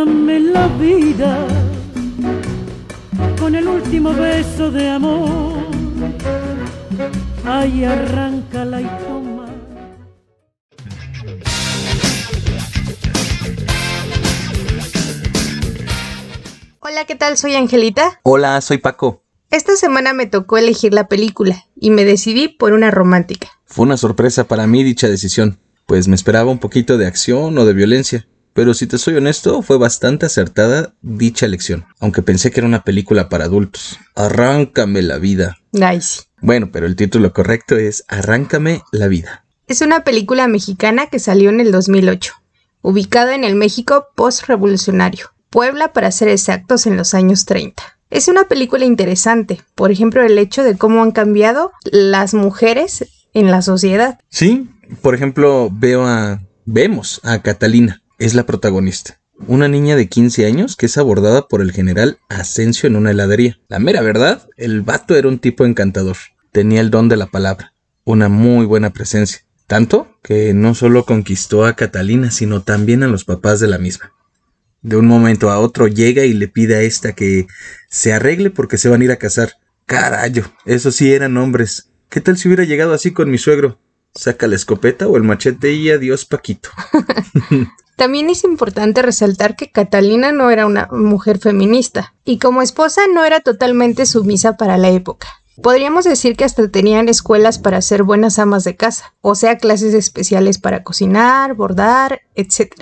Arráncame la vida con el último beso de amor. Ay, arráncala y toma. Hola, ¿qué tal? Soy Angelita. Hola, soy Paco. Esta semana me tocó elegir la película y me decidí por una romántica. Fue una sorpresa para mí dicha decisión, pues me esperaba un poquito de acción o de violencia. Pero si te soy honesto, fue bastante acertada dicha elección, aunque pensé que era una película para adultos. Arráncame la vida. Nice. Bueno, pero el título correcto es Arráncame la vida. Es una película mexicana que salió en el 2008, ubicada en el México post-revolucionario, Puebla para ser exactos en los años 30. Es una película interesante, por ejemplo, el hecho de cómo han cambiado las mujeres en la sociedad. Sí, por ejemplo, veo a... vemos a Catalina, es la protagonista. Una niña de 15 años que es abordada por el general Asensio en una heladería. La mera verdad, el vato era un tipo encantador. Tenía el don de la palabra, una muy buena presencia. Tanto que no solo conquistó a Catalina, sino también a los papás de la misma. De un momento a otro llega y le pide a esta que se arregle porque se van a ir a casar. Carayo, esos sí eran hombres. ¿Qué tal si hubiera llegado así con mi suegro? Saca la escopeta o el machete y adiós, Paquito. También es importante resaltar que Catalina no era una mujer feminista y como esposa no era totalmente sumisa para la época. Podríamos decir que hasta tenían escuelas para ser buenas amas de casa, o sea, clases especiales para cocinar, bordar, etc.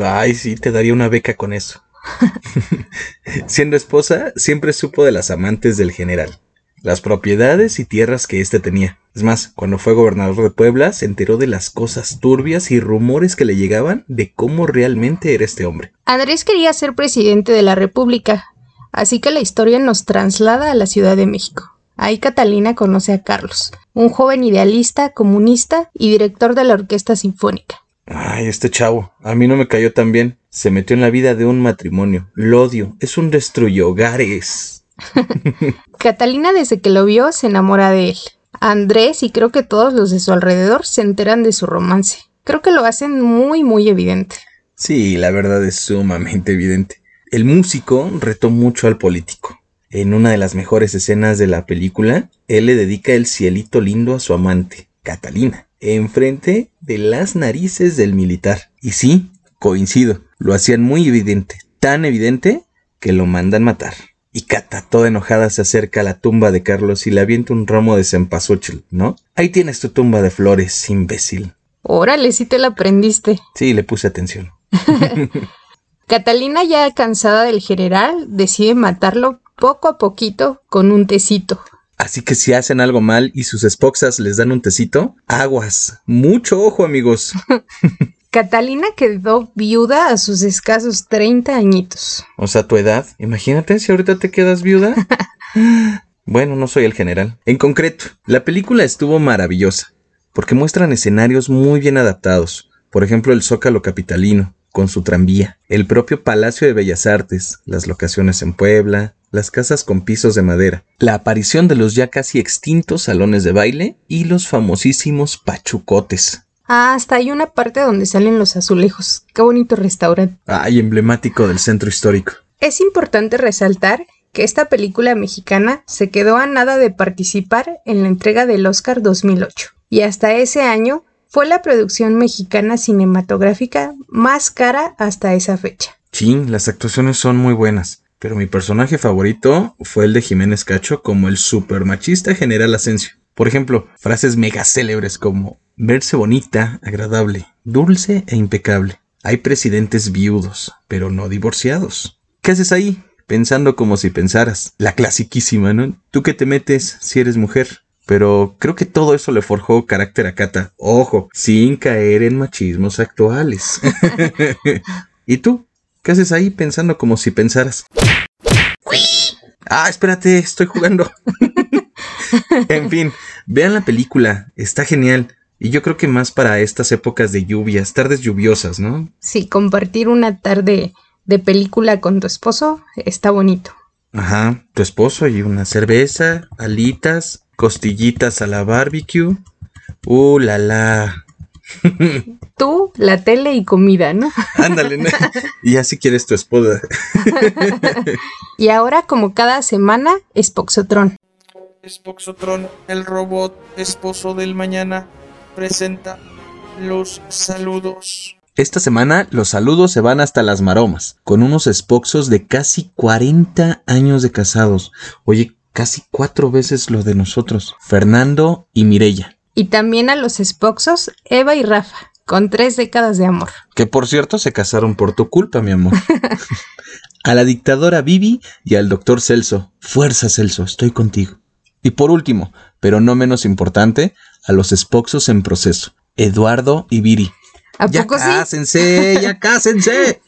Ay, sí, te daría una beca con eso. Siendo esposa, siempre supo de las amantes del general, las propiedades y tierras que éste tenía. Es más, cuando fue gobernador de Puebla, se enteró de las cosas turbias y rumores que le llegaban de cómo realmente era este hombre. Andrés quería ser presidente de la República, así que la historia nos traslada a la Ciudad de México. Ahí Catalina conoce a Carlos, un joven idealista, comunista y director de la Orquesta Sinfónica. Ay, este chavo, a mí no me cayó tan bien. Se metió en la vida de un matrimonio. Lo odio, es un destruyo hogares. Catalina desde que lo vio se enamora de él. Andrés y creo que todos los de su alrededor se enteran de su romance. Creo que lo hacen muy muy evidente. Sí, la verdad es sumamente evidente. El músico retó mucho al político. En una de las mejores escenas de la película, él le dedica el cielito lindo a su amante, Catalina, enfrente de las narices del militar. Y sí, coincido, lo hacían muy evidente, tan evidente que lo mandan matar. Y Cata, toda enojada, se acerca a la tumba de Carlos y le avienta un ramo de cempasúchil, ¿no? Ahí tienes tu tumba de flores, imbécil. Órale, sí te la aprendiste. Sí, le puse atención. Catalina, ya cansada del general, decide matarlo poco a poquito con un tecito. Así que si hacen algo mal y sus esposas les dan un tecito, aguas. Mucho ojo, amigos. Catalina quedó viuda a sus escasos 30 añitos. O sea, tu edad. Imagínate si ahorita te quedas viuda. bueno, no soy el general. En concreto, la película estuvo maravillosa, porque muestran escenarios muy bien adaptados. Por ejemplo, el Zócalo Capitalino, con su tranvía, el propio Palacio de Bellas Artes, las locaciones en Puebla, las casas con pisos de madera, la aparición de los ya casi extintos salones de baile y los famosísimos pachucotes. Ah, hasta hay una parte donde salen los azulejos. Qué bonito restaurante. Ay, emblemático del centro histórico. Es importante resaltar que esta película mexicana se quedó a nada de participar en la entrega del Oscar 2008 y hasta ese año fue la producción mexicana cinematográfica más cara hasta esa fecha. Sí, las actuaciones son muy buenas, pero mi personaje favorito fue el de Jiménez Cacho como el super machista general Asensio. Por ejemplo, frases mega célebres como verse bonita, agradable, dulce e impecable. Hay presidentes viudos, pero no divorciados. ¿Qué haces ahí? Pensando como si pensaras. La clasiquísima, ¿no? ¿Tú qué te metes si eres mujer? Pero creo que todo eso le forjó carácter a Cata. Ojo, sin caer en machismos actuales. ¿Y tú? ¿Qué haces ahí pensando como si pensaras? Ah, espérate, estoy jugando. en fin, vean la película, está genial. Y yo creo que más para estas épocas de lluvias, tardes lluviosas, ¿no? Sí, compartir una tarde de película con tu esposo está bonito. Ajá, tu esposo y una cerveza, alitas, costillitas a la barbecue. Uh, la la. Tú, la tele y comida, ¿no? Ándale, ¿no? y así quieres tu esposa. Y ahora, como cada semana, Spoxotron. Spoxotron, el robot esposo del mañana, presenta los saludos. Esta semana los saludos se van hasta las maromas, con unos espoxos de casi 40 años de casados. Oye, casi cuatro veces lo de nosotros. Fernando y Mirella. Y también a los espoxos, Eva y Rafa, con tres décadas de amor. Que por cierto se casaron por tu culpa, mi amor. a la dictadora Vivi y al doctor Celso. Fuerza, Celso, estoy contigo. Y por último, pero no menos importante, a los espoxos en proceso. Eduardo y Viri. ¿A Ya poco sí? cásense, ya cásense.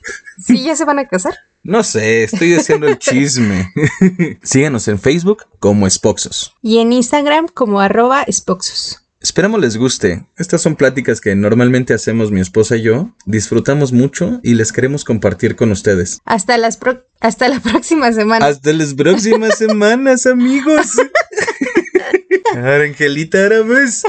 ¿Sí ya se van a casar? No sé, estoy diciendo el chisme. Síganos en Facebook como Espoxos. Y en Instagram como arroba espoxos. Esperamos les guste. Estas son pláticas que normalmente hacemos mi esposa y yo. Disfrutamos mucho y les queremos compartir con ustedes. Hasta, las pro- hasta la próxima semana. Hasta las próximas semanas, amigos. Angelita Arames.